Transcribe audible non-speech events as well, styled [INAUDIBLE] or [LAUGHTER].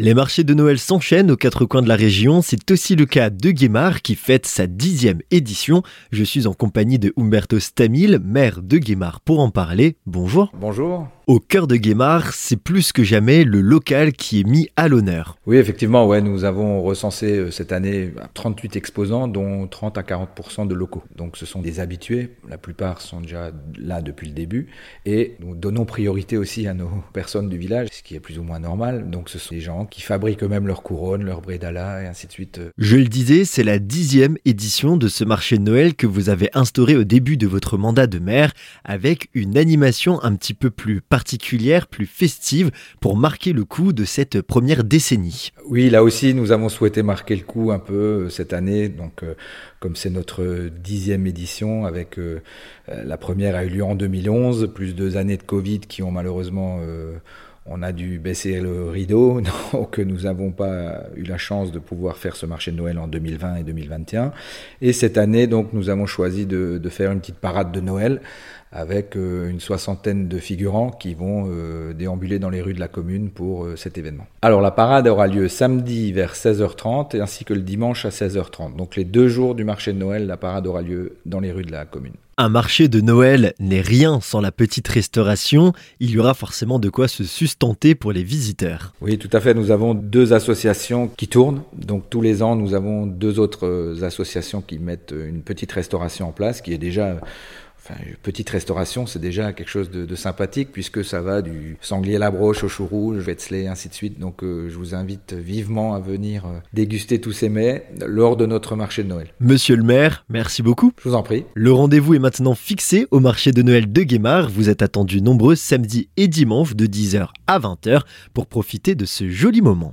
Les marchés de Noël s'enchaînent aux quatre coins de la région. C'est aussi le cas de Guémar qui fête sa dixième édition. Je suis en compagnie de Umberto Stamil, maire de Guémar, pour en parler. Bonjour. Bonjour. Au cœur de Guémar, c'est plus que jamais le local qui est mis à l'honneur. Oui, effectivement, ouais, nous avons recensé euh, cette année 38 exposants, dont 30 à 40 de locaux. Donc ce sont des habitués, la plupart sont déjà là depuis le début, et nous donnons priorité aussi à nos [LAUGHS] personnes du village, ce qui est plus ou moins normal. Donc ce sont des gens qui fabriquent eux-mêmes leurs couronnes, leurs brédalas et ainsi de suite. Je le disais, c'est la dixième édition de ce marché de Noël que vous avez instauré au début de votre mandat de maire, avec une animation un petit peu plus particulière, plus festive, pour marquer le coup de cette première décennie. Oui, là aussi, nous avons souhaité marquer le coup un peu euh, cette année. Donc, euh, comme c'est notre dixième édition, avec euh, la première a eu lieu en 2011, plus deux années de Covid qui ont malheureusement on a dû baisser le rideau, [LAUGHS] donc nous n'avons pas eu la chance de pouvoir faire ce marché de Noël en 2020 et 2021. Et cette année, donc, nous avons choisi de, faire une petite parade de Noël avec euh, une soixantaine de figurants qui vont euh, déambuler dans les rues de la commune pour euh, cet événement. Alors la parade aura lieu samedi vers 16h30 ainsi que le dimanche à 16h30. Donc les deux jours du marché de Noël, la parade aura lieu dans les rues de la commune. Un marché de Noël n'est rien sans la petite restauration. Il y aura forcément de quoi se sustenter pour les visiteurs. Oui, tout à fait. Nous avons deux associations qui tournent. Donc tous les ans, nous avons deux autres associations qui mettent une petite restauration en place, qui est déjà Enfin, petite restauration, c'est déjà quelque chose de, sympathique puisque ça va du sanglier à la broche au chou rouge, Wetzley, ainsi de suite. Donc euh, je vous invite vivement à venir euh, déguster tous ces mets lors de notre marché de Noël. Monsieur le maire, merci beaucoup. Je vous en prie. Le rendez-vous est maintenant fixé au marché de Noël de Guémar. Vous êtes attendus nombreux samedi et dimanche de 10h à 20h pour profiter de ce joli moment.